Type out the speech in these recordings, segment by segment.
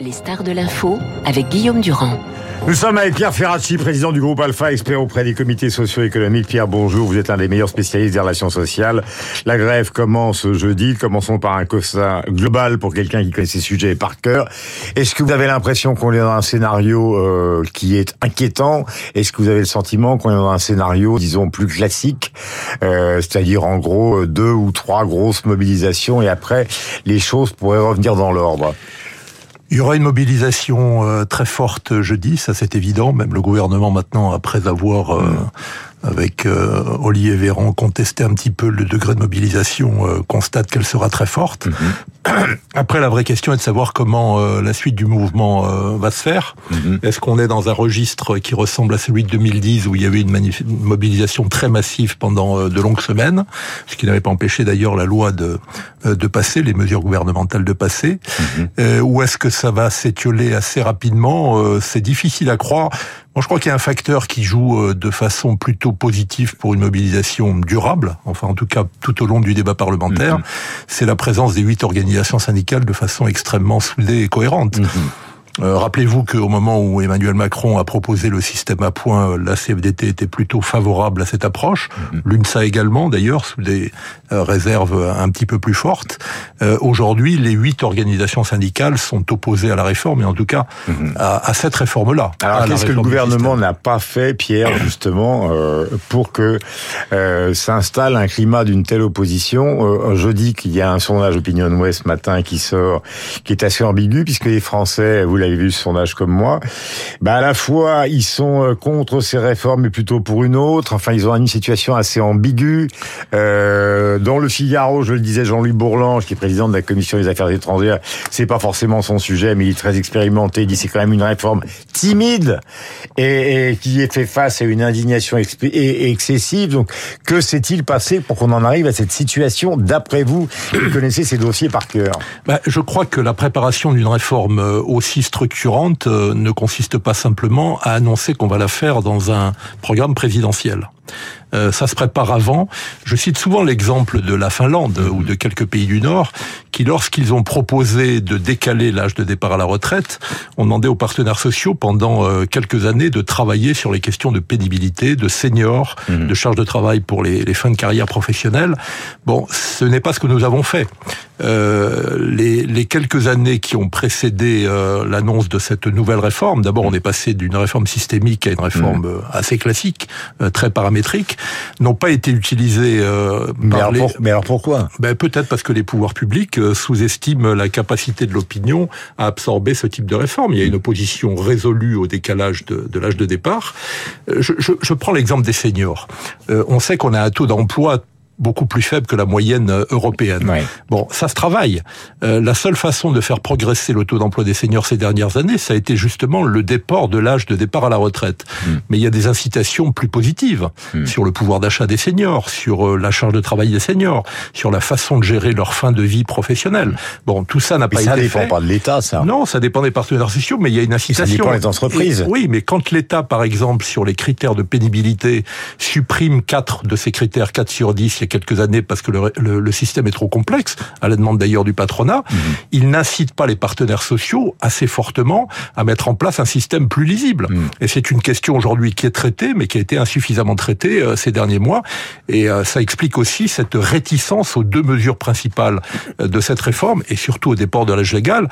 Les stars de l'info avec Guillaume Durand. Nous sommes avec Pierre Ferracci, président du groupe Alpha, expert auprès des comités socio-économiques. Pierre, bonjour. Vous êtes un des meilleurs spécialistes des relations sociales. La grève commence jeudi. Commençons par un constat global pour quelqu'un qui connaît ces sujets par cœur. Est-ce que vous avez l'impression qu'on est dans un scénario euh, qui est inquiétant? Est-ce que vous avez le sentiment qu'on est dans un scénario, disons, plus classique? Euh, C'est-à-dire, en gros, deux ou trois grosses mobilisations et après, les choses pourraient revenir dans l'ordre il y aura une mobilisation euh, très forte jeudi, ça c'est évident. Même le gouvernement maintenant, après avoir euh, mm avec euh, Olivier Véran contester un petit peu le degré de mobilisation, euh, constate qu'elle sera très forte. Mhm. Après, la vraie question est de savoir comment euh, la suite du mouvement va se faire. Mhm. Est-ce qu'on est dans un registre qui ressemble à celui de 2010 où il y avait une, mobilisation très massive pendant de longues semaines, ce qui n'avait pas empêché d'ailleurs la loi de, de passer, les mesures gouvernementales de passer, mhm. ou est-ce que ça va s'étioler assez rapidement C'est difficile à croire je crois qu'il y a un facteur qui joue euh, de façon plutôt positive pour une mobilisation durable, enfin en tout cas tout au long du débat parlementaire, mhm. c'est la présence des huit organisations syndicales de façon extrêmement soudée et cohérente. Mhm. Euh, rappelez-vous qu'au moment où Emmanuel Macron a proposé le système à points, la CFDT était plutôt favorable à cette approche. Mhm. L'UNSA également, d'ailleurs, sous des euh, réserves un petit peu plus fortes. Euh, aujourd'hui, les huit organisations syndicales sont opposées à la réforme, et en tout cas mhm. à, cette réforme-là. Alors qu'est-ce que le gouvernement n'a pas fait, Pierre, justement, pour que s'installe un climat d'une telle opposition? Je dis qu'il y a un sondage Opinion West ce matin qui sort, qui est assez ambigu, puisque les Français, vous l'avez vu ce sondage comme moi, bah à la fois ils sont euh, contre ces réformes mais plutôt pour une autre. Enfin, ils ont une situation assez ambiguë. Euh, dans le Figaro, je le disais, Jean-Louis Bourlange, qui est président de la commission des affaires étrangères, c'est pas forcément son sujet, mais il est très expérimenté. Il dit c'est quand même une réforme timide et, qui est fait face à une indignation excessive. Donc, que s'est-il passé pour qu'on en arrive à cette situation D'après vous, vous connaissez ces dossiers par cœur. Bah, je crois que la préparation d'une réforme euh, aussi structurante euh, ne consiste pas simplement à annoncer qu'on va la faire dans un programme présidentiel. Euh, ça se prépare avant. Je cite souvent l'exemple de la Finlande ou de quelques pays du Nord qui, lorsqu'ils ont proposé de décaler l'âge de départ à la retraite, ont demandé aux partenaires sociaux pendant euh, quelques années de travailler sur les questions de pénibilité, de seniors, mhm. de charge de travail pour les, les fins de carrière professionnelle. Bon, ce n'est pas ce que nous avons fait. Euh, les, les, quelques années qui ont précédé l'annonce de cette nouvelle réforme, d'abord on est passé d'une réforme systémique à une réforme mhm. assez classique, très paramétrique, n'ont pas été utilisés euh, mais, alors mais alors pourquoi? Ben, Peut-être parce que les pouvoirs publics euh, sous-estiment la capacité de l'opinion à absorber ce type de réforme. Il y a une opposition résolue au décalage de, de l'âge de départ. Euh, je, je, je prends l'exemple des seniors. on sait qu'on a un taux d'emploi beaucoup plus faible que la moyenne euh, européenne. Bon, ça se travaille. Euh, la seule façon de faire progresser le taux d'emploi des seniors ces dernières années, ça a été justement le déport de l'âge de départ à la retraite. Hmm. Mais il y a des incitations plus positives hmm. sur le pouvoir d'achat des seniors, sur euh, la charge de travail des seniors, sur la façon de gérer leur fin de vie professionnelle. Bon, tout ça n'a pas été fait. Ça dépend pas de l'État, ça. Non, ça dépend des partenaires sociaux, mais il y a une incitation. Ça dépend des entreprises. oui, mais quand l'État, par exemple, sur les critères de pénibilité, supprime quatre de ces critères, 4 sur 10, quelques années parce que le, le, système est trop complexe, à la demande d'ailleurs du patronat, mhm. il n'incite pas les partenaires sociaux assez fortement à mettre en place un système plus lisible. Mhm. Et c'est une question aujourd'hui qui est traitée, mais qui a été insuffisamment traitée euh, ces derniers mois. Et euh, ça explique aussi cette réticence aux deux mesures principales euh, de cette réforme, et surtout au départ de l'âge légal,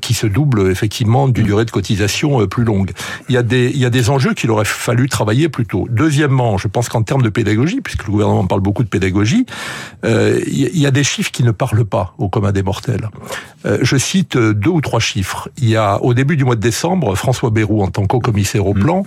qui se double effectivement d'une mhm. durée de cotisation plus longue. Il y a des, il y a des enjeux qu'il aurait fallu travailler plus tôt. Deuxièmement, je pense qu'en termes de pédagogie, puisque le gouvernement parle beaucoup de pédagogie, il euh, y, a des chiffres qui ne parlent pas au commun des mortels. Euh, je cite deux ou trois chiffres. Il y a au début du mois de décembre, François Bayrou, en tant qu'au-commissaire au mmh. plan,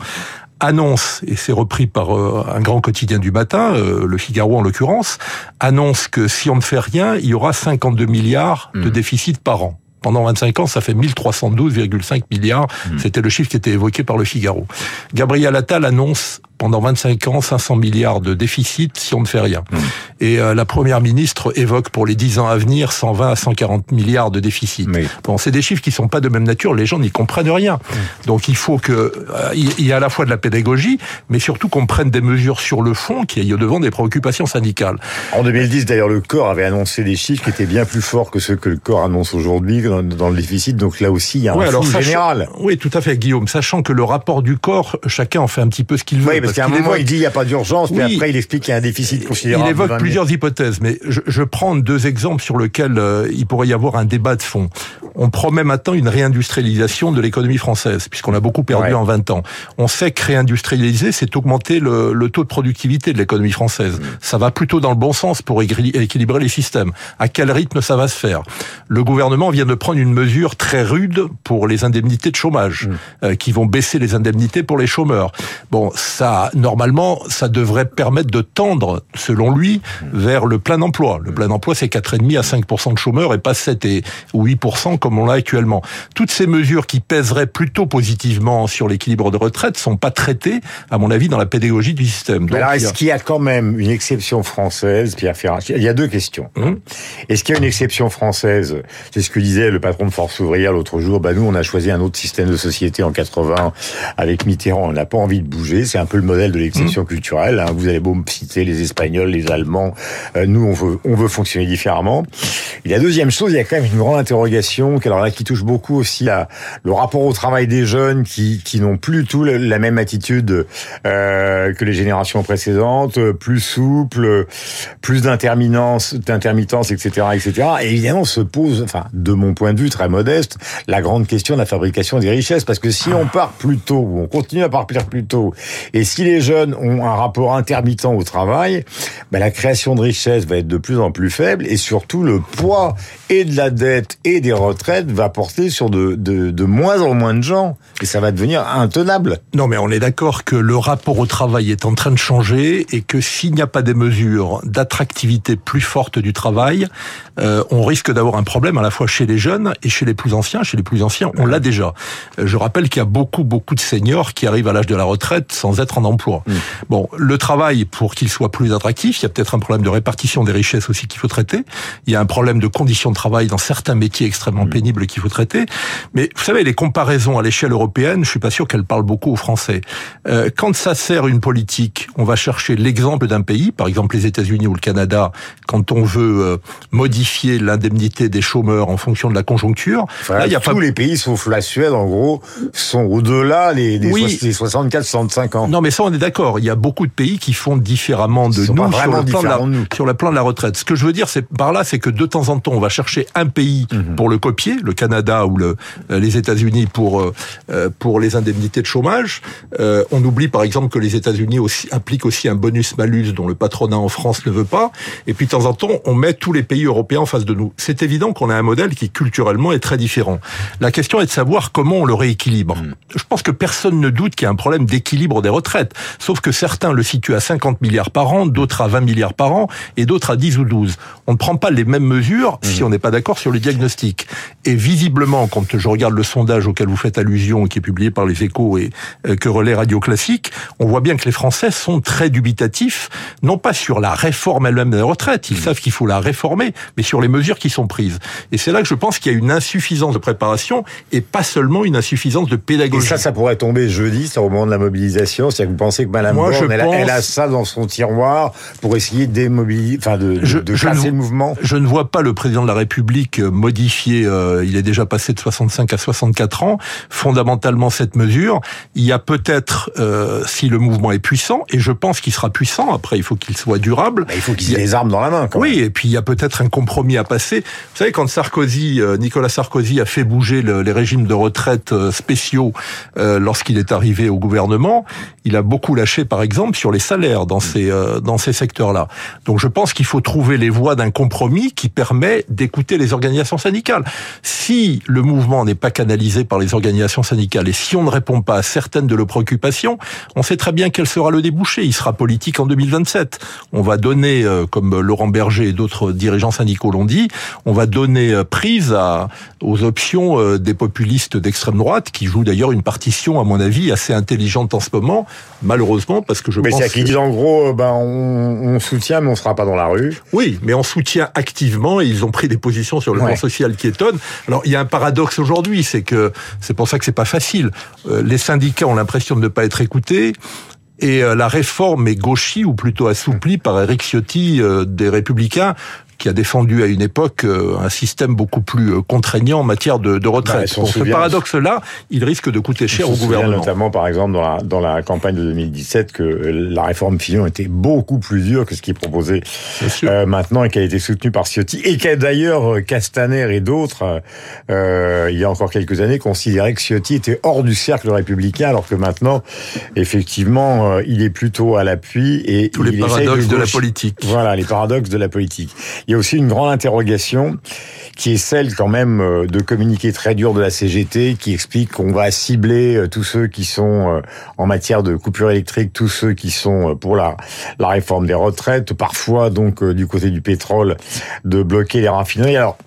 annonce, et c'est repris par euh, un grand quotidien du matin, le Figaro en l'occurrence, annonce que si on ne fait rien, il y aura 52 milliards de mmh. déficit par an. Pendant 25 ans, ça fait 1312,5 milliards. Mmh. C'était le chiffre qui était évoqué par le Figaro. Gabriel Attal annonce pendant 25 ans 500 milliards de déficit si on ne fait rien. Mmh. Et euh, la première ministre évoque pour les 10 ans à venir 120 à 140 milliards de déficit. Bon, c'est des chiffres qui sont pas de même nature, les gens n'y comprennent rien. Mmh. Donc il faut que euh, il y ait à la fois de la pédagogie, mais surtout qu'on prenne des mesures sur le fond qui aillent au devant des préoccupations syndicales. En 2010 d'ailleurs le corps avait annoncé des chiffres qui étaient bien plus forts que ceux que le corps annonce aujourd'hui dans, le déficit. Donc là aussi il y a un flou général. Oui, tout à fait Guillaume, sachant que le rapport du corps, chacun en fait un petit peu ce qu'il veut. Oui, parce, qu'à un moment il dit il n'y a pas d'urgence, puis après il explique qu'il y a un déficit considérable. Il évoque plusieurs hypothèses, mais je, je, prends deux exemples sur lesquels euh, il pourrait y avoir un débat de fond. On promet maintenant une réindustrialisation de l'économie française, puisqu'on a beaucoup perdu en 20 ans. On sait que réindustrialiser, c'est augmenter le, le, taux de productivité de l'économie française. Mmh. Ça va plutôt dans le bon sens pour équilibrer les systèmes. À quel rythme ça va se faire? Le gouvernement vient de prendre une mesure très rude pour les indemnités de chômage, mmh. euh, qui vont baisser les indemnités pour les chômeurs. Bon, ça, normalement, ça devrait permettre de tendre, selon lui, vers le plein emploi. Le plein emploi, c'est 4,5 à 5% de chômeurs et pas 7 et, ou 8% comme on l'a actuellement. Toutes ces mesures qui pèseraient plutôt positivement sur l'équilibre de retraite sont pas traitées, à mon avis, dans la pédagogie du système. Donc, alors, est-ce qu'il y a quand même une exception française, Pierre Ferrand Il y a deux questions. Hum? Est-ce qu'il y a une exception française? C'est ce que disait le patron de Force ouvrière l'autre jour. Bah nous, on a choisi un autre système de société en 80 avec Mitterrand. On n'a pas envie de bouger. C'est un peu le modèle de l'exception hum. culturelle. Hein. Vous allez beau me citer les Espagnols, les Allemands. Euh, nous, on veut, on veut fonctionner différemment. Et la deuxième chose, il y a quand même une grande interrogation, alors là, qui touche beaucoup aussi la, le rapport au travail des jeunes, qui, qui n'ont plus tout la même attitude euh, que les générations précédentes, plus souple, plus d'intermitence, d'intermittence, etc., etc. Et évidemment, se pose, enfin, de mon point de vue très modeste, la grande question de la fabrication des richesses, parce que si on part plus tôt ou on continue à partir plus tôt, et si les jeunes ont un rapport intermittent au travail, ben la création de richesses va être de plus en plus faible, et surtout le poids et de la dette et des retraites va porter sur de, moins en moins de gens. Et ça va devenir intenable. Non, mais on est d'accord que le rapport au travail est en train de changer et que s'il n'y a pas des mesures d'attractivité plus forte du travail, euh, on risque d'avoir un problème à la fois chez les jeunes et chez les plus anciens. Chez les plus anciens, on l'a déjà. Euh, je rappelle qu'il y a beaucoup, beaucoup de seniors qui arrivent à l'âge de la retraite sans être en Mm. Bon, le travail, pour qu'il soit plus attractif, il y a peut-être un problème de répartition des richesses aussi qu'il faut traiter. Il y a un problème de conditions de travail dans certains métiers extrêmement mm. pénibles qu'il faut traiter. Mais vous savez, les comparaisons à l'échelle européenne, je suis pas sûr qu'elles parlent beaucoup aux Français. Euh, quand ça sert une politique, on va chercher l'exemple d'un pays, par exemple les États-Unis ou le Canada, quand on veut euh, modifier l'indemnité des chômeurs en fonction de la conjoncture. Là, il y a tous les pays sauf la Suède, en gros, sont au-delà des, des, 64-65 ans. Non, mais ça, on est d'accord. Il y a beaucoup de pays qui font différemment de nous, sur le, plan de la, sur le plan de la retraite. Ce que je veux dire, c'est par là, c'est que de temps en temps, on va chercher un pays mhm. pour le copier, le Canada ou le, euh, les États-Unis pour euh, pour les indemnités de chômage. Euh, on oublie par exemple que les États-Unis aussi appliquent aussi un bonus-malus dont le patronat en France ne veut pas. Et puis de temps en temps, on met tous les pays européens en face de nous. C'est évident qu'on a un modèle qui culturellement est très différent. La question est de savoir comment on le rééquilibre. Mm. Je pense que personne ne doute qu'il y a un problème d'équilibre des retraites. Sauf que certains le situent à 50 milliards par an, d'autres à 20 milliards par an et d'autres à 10 ou 12. On ne prend pas les mêmes mesures si mm. on n'est pas d'accord sur le diagnostic. Et visiblement, quand je regarde le sondage auquel vous faites allusion, qui est publié par les Échos et euh, que relaie Radio Classique, on voit bien que les Français sont très dubitatifs, non pas sur la réforme elle-même des retraites, ils mm. savent qu'il faut la réformer, mais sur les mesures qui sont prises. Et c'est là que je pense qu'il y a une insuffisance de préparation et pas seulement une insuffisance de pédagogie. Et ça, ça pourrait tomber jeudi, c'est au moment de la mobilisation. C'est-à-dire que vous pensez que Moi, Borne, elle, a ça dans son tiroir pour essayer de démobiliser, enfin de, de casser le mouvement? Je ne vois pas le président de la République modifier. Euh, il est déjà passé de 65 à 64 ans. Fondamentalement, cette mesure, il y a peut-être, euh, si le mouvement est puissant, et je pense qu'il sera puissant. Après, il faut qu'il soit durable. il faut qu'il ait les armes dans la main. Quand oui, et puis il y a peut-être un compromis à passer. Vous savez, quand Sarkozy, euh, Nicolas Sarkozy a fait bouger les régimes de retraite euh, spéciaux euh, lorsqu'il est arrivé au gouvernement, il a beaucoup lâché, par exemple, sur les salaires dans ces dans ces secteurs-là. Donc, je pense qu'il faut trouver les voies d'un compromis qui permet d'écouter les organisations syndicales. Si le mouvement n'est pas canalisé par les organisations syndicales et si on ne répond pas à certaines de leurs préoccupations, on sait très bien quel sera le débouché. Il sera politique en 2027. On va donner, comme Laurent Berger et d'autres dirigeants syndicaux l'ont dit, on va donner euh, prise à, aux options euh, des populistes d'extrême droite, qui jouent d'ailleurs une partition, à mon avis, assez intelligente en ce moment, malheureusement, parce que je mais pense. c'est qu'ils disent en gros, ben on, on, soutient, mais on sera pas dans la rue. Oui, mais on soutient activement et ils ont pris des positions sur le plan social qui étonnent. Alors il y a un paradoxe aujourd'hui, c'est que c'est pour ça que c'est pas facile. Euh, les syndicats ont l'impression de ne pas être écoutés. Et euh, la réforme est gauchie ou plutôt assouplie par Eric Ciotti euh, des Républicains qui a défendu à une époque euh, un système beaucoup plus euh, contraignant en matière de, de retraite. Bah, Pour ce paradoxe-là, il risque de coûter cher au gouvernement. Notamment, par exemple, dans la, dans la campagne de 2017, que la réforme Fillon était beaucoup plus dure que ce qui est proposé euh, maintenant et qui a été soutenu par Ciotti et qui a d'ailleurs euh, Castaner et d'autres, euh, il y a encore quelques années, considéraient que Ciotti était hors du cercle républicain, alors que maintenant, effectivement, il est plutôt à l'appui et tous les paradoxes de, de la politique. Voilà, les paradoxes de la politique. Il y a aussi une grande interrogation qui est celle quand même euh, de communiquer très dur de la CGT qui explique qu'on va cibler euh, tous ceux qui sont euh, en matière de coupure électrique, tous ceux qui sont pour la, la réforme des retraites, parfois donc du côté du pétrole de bloquer les raffineries. Alors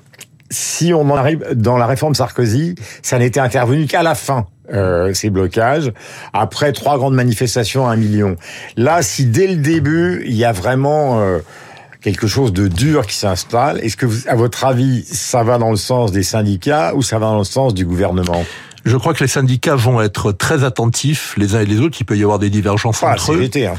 si on en arrive dans la réforme Sarkozy, ça n'était intervenu qu'à la fin. Euh, ces blocages, après trois grandes manifestations à un million. Là, si dès le début, il y a vraiment euh, quelque chose de dur qui s'installe. Est-ce que, vous, à votre avis, ça va dans le sens des syndicats ou ça va dans le sens du gouvernement? Je crois que les syndicats vont être très attentifs les uns et les autres. Il peut y avoir des divergences Pas entre eux. Hein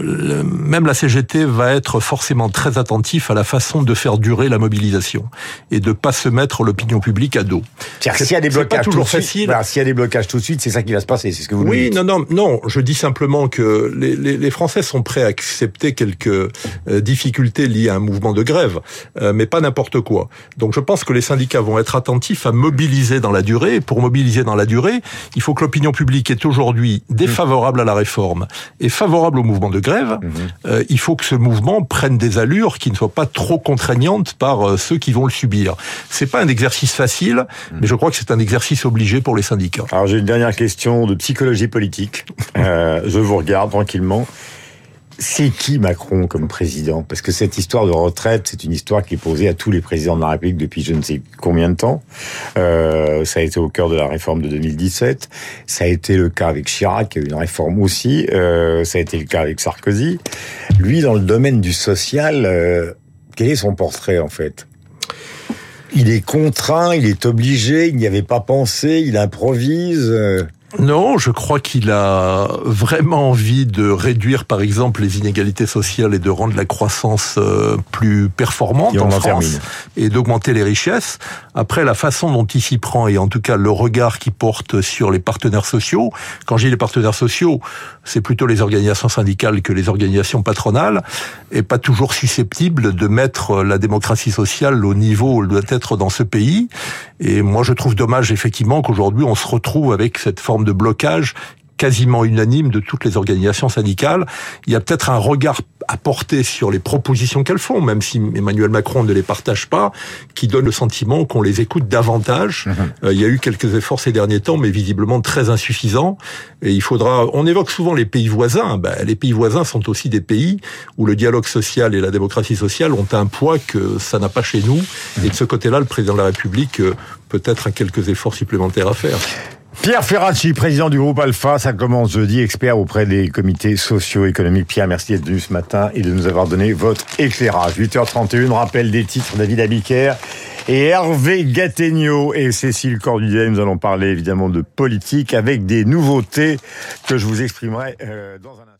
même la CGT va être forcément très attentif à la façon de faire durer la mobilisation et de pas se mettre l'opinion publique à dos. S'il y a des blocages toujours facile. Voilà, s'il y a des blocages tout de suite, c'est ça qui va se passer. C'est ce que vous Oui, dites. non, non, non. Je dis simplement que les, les, les, Français sont prêts à accepter quelques euh, difficultés liées à un mouvement de grève, euh, mais pas n'importe quoi. Donc, je pense que les syndicats vont être attentifs à mobiliser dans la durée. Et pour mobiliser dans la durée, il faut que l'opinion publique est aujourd'hui défavorable à la réforme et favorable au mouvement de grève, mmh. euh, il faut que ce mouvement prenne des allures qui ne soient pas trop contraignantes par euh, ceux qui vont le subir. C'est pas un exercice facile, mmh. mais je crois que c'est un exercice obligé pour les syndicats. Alors j'ai une dernière question de psychologie politique. Euh, je vous regarde tranquillement c'est qui Macron comme président? Parce que cette histoire de retraite, c'est une histoire qui est posée à tous les présidents de la République depuis je ne sais combien de temps. Euh, ça a été au cœur de la réforme de 2017. Ça a été le cas avec Chirac, y a eu une réforme aussi. Euh, ça a été le cas avec Sarkozy. Lui, dans le domaine du social, euh, quel est son portrait en fait? Il est contraint, il est obligé, il n'y avait pas pensé, il improvise. Non, je crois qu'il a vraiment envie de réduire, par exemple, les inégalités sociales et de rendre la croissance euh, plus performante en, en France et d'augmenter les richesses. Après, la façon dont il s'y prend et en tout cas le regard qu'il porte sur les partenaires sociaux. Quand dis les partenaires sociaux, c'est plutôt les organisations syndicales que les organisations patronales, et pas toujours susceptible de mettre la démocratie sociale au niveau où elle doit être dans ce pays. Et moi, je trouve dommage effectivement qu'aujourd'hui on se retrouve avec cette forme de blocage quasiment unanime de toutes les organisations syndicales. Il y a peut-être un regard à porter sur les propositions qu'elles font, même si Emmanuel Macron ne les partage pas, qui donne le sentiment qu'on les écoute davantage. Mmh. Euh, il y a eu quelques efforts ces derniers temps, mais visiblement très insuffisants. Et il faudra. On évoque souvent les pays voisins. Ben, les pays voisins sont aussi des pays où le dialogue social et la démocratie sociale ont un poids que ça n'a pas chez nous. Mmh. Et de ce côté-là, le président de la République euh, peut-être a quelques efforts supplémentaires à faire. Pierre Ferracci, président du groupe Alpha, ça commence jeudi, expert auprès des comités socio-économiques. Pierre, merci d'être venu ce matin et de nous avoir donné votre éclairage. 8h31, rappel des titres, David Abiker et Hervé Gattegno et Cécile Cordudet. Nous allons parler évidemment de politique avec des nouveautés que je vous exprimerai euh, dans un